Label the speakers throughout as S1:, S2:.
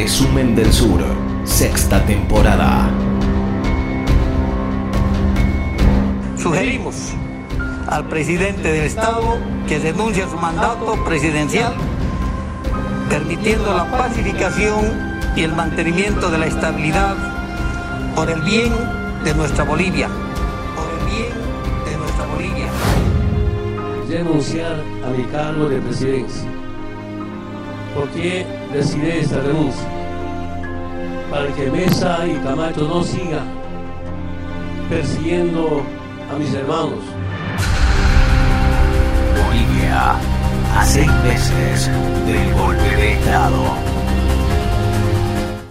S1: Resumen del Sur, sexta temporada.
S2: Sugerimos al presidente del Estado que denuncie su mandato presidencial, permitiendo la pacificación y el mantenimiento de la estabilidad por el bien de nuestra Bolivia. Por el bien de nuestra Bolivia.
S3: Renunciar a mi cargo de presidencia. ¿Por decidí esta renuncia? Para que Mesa y Camacho no sigan persiguiendo a mis hermanos.
S1: Bolivia, a seis meses del golpe de Estado.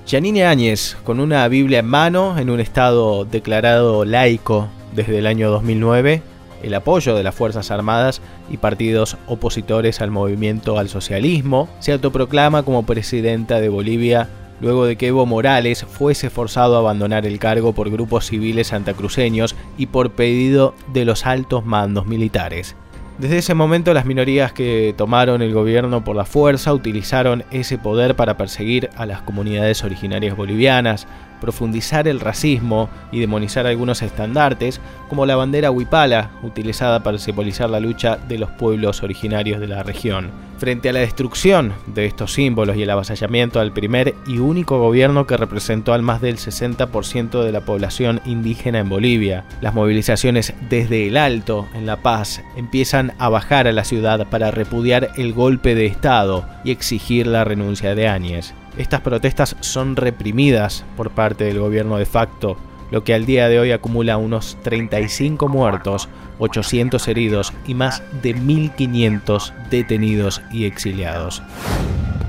S4: Yanine Áñez, con una Biblia en mano, en un estado declarado laico desde el año 2009, el apoyo de las Fuerzas Armadas y partidos opositores al movimiento al socialismo, se autoproclama como presidenta de Bolivia luego de que Evo Morales fuese forzado a abandonar el cargo por grupos civiles santacruceños y por pedido de los altos mandos militares. Desde ese momento las minorías que tomaron el gobierno por la fuerza utilizaron ese poder para perseguir a las comunidades originarias bolivianas, profundizar el racismo y demonizar algunos estandartes, como la bandera huipala, utilizada para simbolizar la lucha de los pueblos originarios de la región. Frente a la destrucción de estos símbolos y el avasallamiento al primer y único gobierno que representó al más del 60% de la población indígena en Bolivia, las movilizaciones desde el Alto, en La Paz, empiezan a bajar a la ciudad para repudiar el golpe de Estado y exigir la renuncia de Áñez. Estas protestas son reprimidas por parte del gobierno de facto, lo que al día de hoy acumula unos 35 muertos, 800 heridos y más de 1.500 detenidos y exiliados.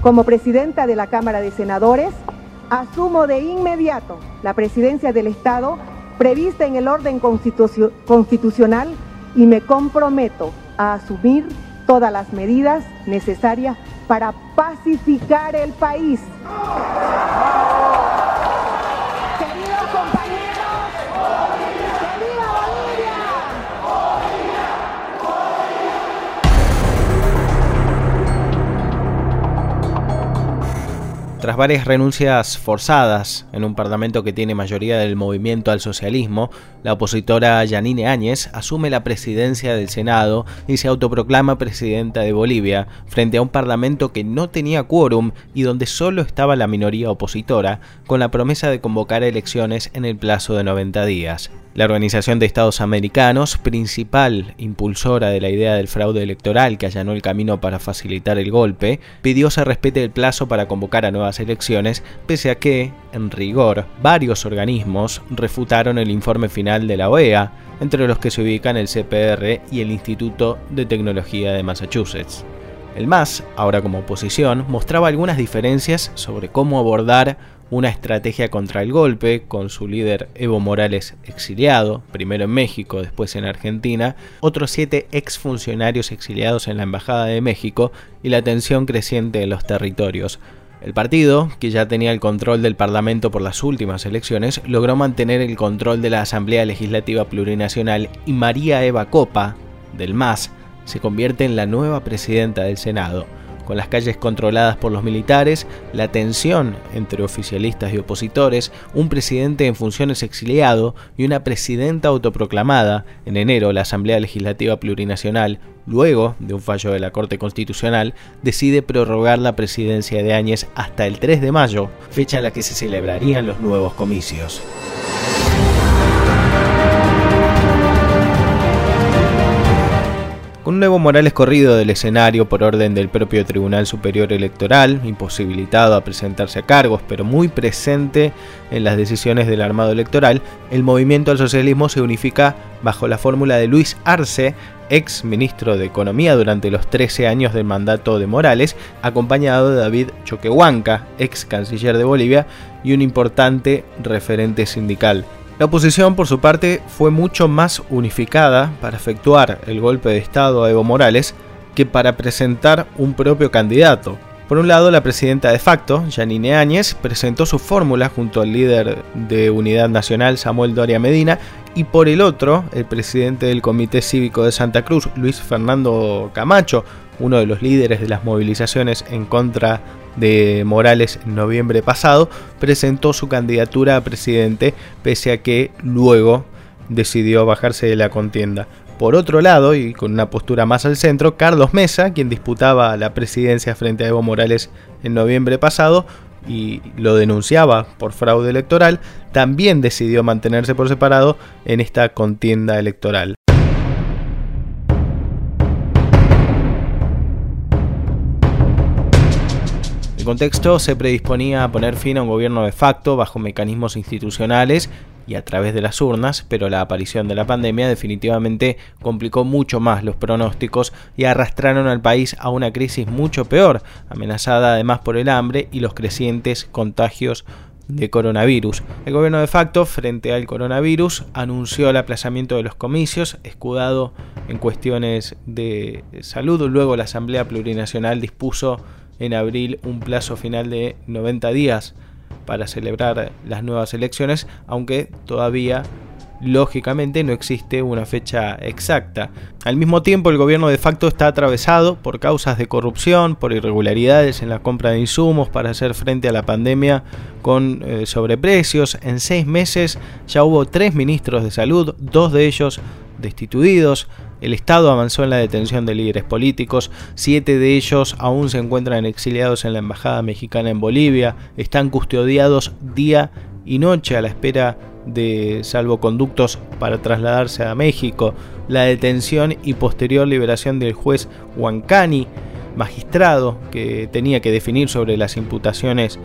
S5: Como presidenta de la Cámara de Senadores, asumo de inmediato la presidencia del Estado prevista en el orden constitucional y me comprometo a asumir todas las medidas necesarias para pacificar el país.
S4: Tras varias renuncias forzadas en un parlamento que tiene mayoría del movimiento al socialismo, la opositora Yanine Áñez asume la presidencia del Senado y se autoproclama presidenta de Bolivia frente a un parlamento que no tenía quórum y donde solo estaba la minoría opositora, con la promesa de convocar elecciones en el plazo de 90 días. La Organización de Estados Americanos, principal impulsora de la idea del fraude electoral que allanó el camino para facilitar el golpe, pidió se respete el plazo para convocar a nuevas elecciones, pese a que, en rigor, varios organismos refutaron el informe final de la OEA, entre los que se ubican el CPR y el Instituto de Tecnología de Massachusetts. El MAS, ahora como oposición, mostraba algunas diferencias sobre cómo abordar una estrategia contra el golpe, con su líder Evo Morales exiliado, primero en México, después en Argentina, otros siete exfuncionarios exiliados en la Embajada de México y la tensión creciente en los territorios. El partido, que ya tenía el control del Parlamento por las últimas elecciones, logró mantener el control de la Asamblea Legislativa Plurinacional y María Eva Copa, del MAS, se convierte en la nueva presidenta del Senado con las calles controladas por los militares, la tensión entre oficialistas y opositores, un presidente en funciones exiliado y una presidenta autoproclamada, en enero la Asamblea Legislativa Plurinacional, luego de un fallo de la Corte Constitucional, decide prorrogar la presidencia de Áñez hasta el 3 de mayo, fecha en la que se celebrarían los nuevos comicios. Un nuevo Morales corrido del escenario por orden del propio Tribunal Superior Electoral, imposibilitado a presentarse a cargos, pero muy presente en las decisiones del armado electoral, el movimiento al socialismo se unifica bajo la fórmula de Luis Arce, ex ministro de Economía durante los 13 años del mandato de Morales, acompañado de David Choquehuanca, ex canciller de Bolivia y un importante referente sindical. La oposición, por su parte, fue mucho más unificada para efectuar el golpe de Estado a Evo Morales que para presentar un propio candidato. Por un lado, la presidenta de facto, Janine Áñez, presentó su fórmula junto al líder de Unidad Nacional, Samuel Doria Medina, y por el otro, el presidente del Comité Cívico de Santa Cruz, Luis Fernando Camacho, uno de los líderes de las movilizaciones en contra de Morales en noviembre pasado, presentó su candidatura a presidente, pese a que luego decidió bajarse de la contienda. Por otro lado, y con una postura más al centro, Carlos Mesa, quien disputaba la presidencia frente a Evo Morales en noviembre pasado y lo denunciaba por fraude electoral, también decidió mantenerse por separado en esta contienda electoral. Contexto se predisponía a poner fin a un gobierno de facto bajo mecanismos institucionales y a través de las urnas, pero la aparición de la pandemia definitivamente complicó mucho más los pronósticos y arrastraron al país a una crisis mucho peor, amenazada además por el hambre y los crecientes contagios de coronavirus. El gobierno de facto, frente al coronavirus, anunció el aplazamiento de los comicios, escudado en cuestiones de salud. Luego la Asamblea Plurinacional dispuso en abril un plazo final de 90 días para celebrar las nuevas elecciones, aunque todavía lógicamente no existe una fecha exacta. Al mismo tiempo, el gobierno de facto está atravesado por causas de corrupción, por irregularidades en la compra de insumos para hacer frente a la pandemia con eh, sobreprecios. En seis meses ya hubo tres ministros de salud, dos de ellos destituidos. El Estado avanzó en la detención de líderes políticos, siete de ellos aún se encuentran exiliados en la Embajada Mexicana en Bolivia, están custodiados día y noche a la espera de salvoconductos para trasladarse a México, la detención y posterior liberación del juez Huancani, magistrado que tenía que definir sobre las imputaciones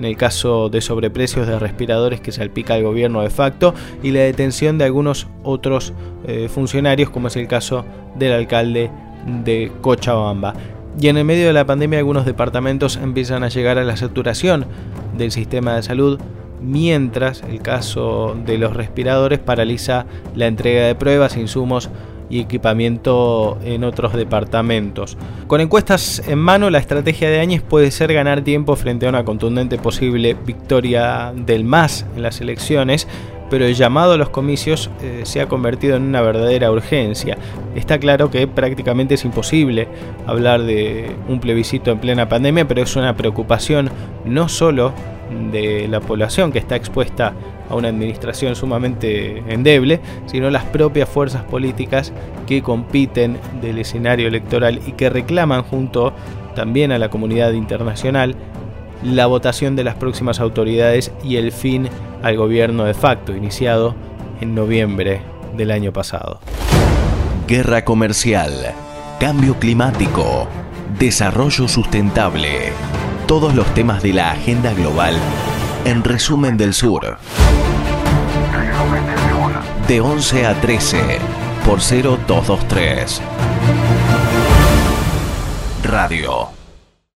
S4: en el caso de sobreprecios de respiradores que salpica el gobierno de facto y la detención de algunos otros eh, funcionarios como es el caso del alcalde de Cochabamba. Y en el medio de la pandemia algunos departamentos empiezan a llegar a la saturación del sistema de salud mientras el caso de los respiradores paraliza la entrega de pruebas, insumos y equipamiento en otros departamentos. Con encuestas en mano, la estrategia de Áñez puede ser ganar tiempo frente a una contundente posible victoria del MAS en las elecciones, pero el llamado a los comicios eh, se ha convertido en una verdadera urgencia. Está claro que prácticamente es imposible hablar de un plebiscito en plena pandemia, pero es una preocupación no solo de la población que está expuesta a una administración sumamente endeble, sino las propias fuerzas políticas que compiten del escenario electoral y que reclaman junto también a la comunidad internacional la votación de las próximas autoridades y el fin al gobierno de facto iniciado en noviembre del año pasado.
S1: Guerra comercial, cambio climático, desarrollo sustentable todos los temas de la agenda global en Resumen del Sur. De 11 a 13 por 0223. Radio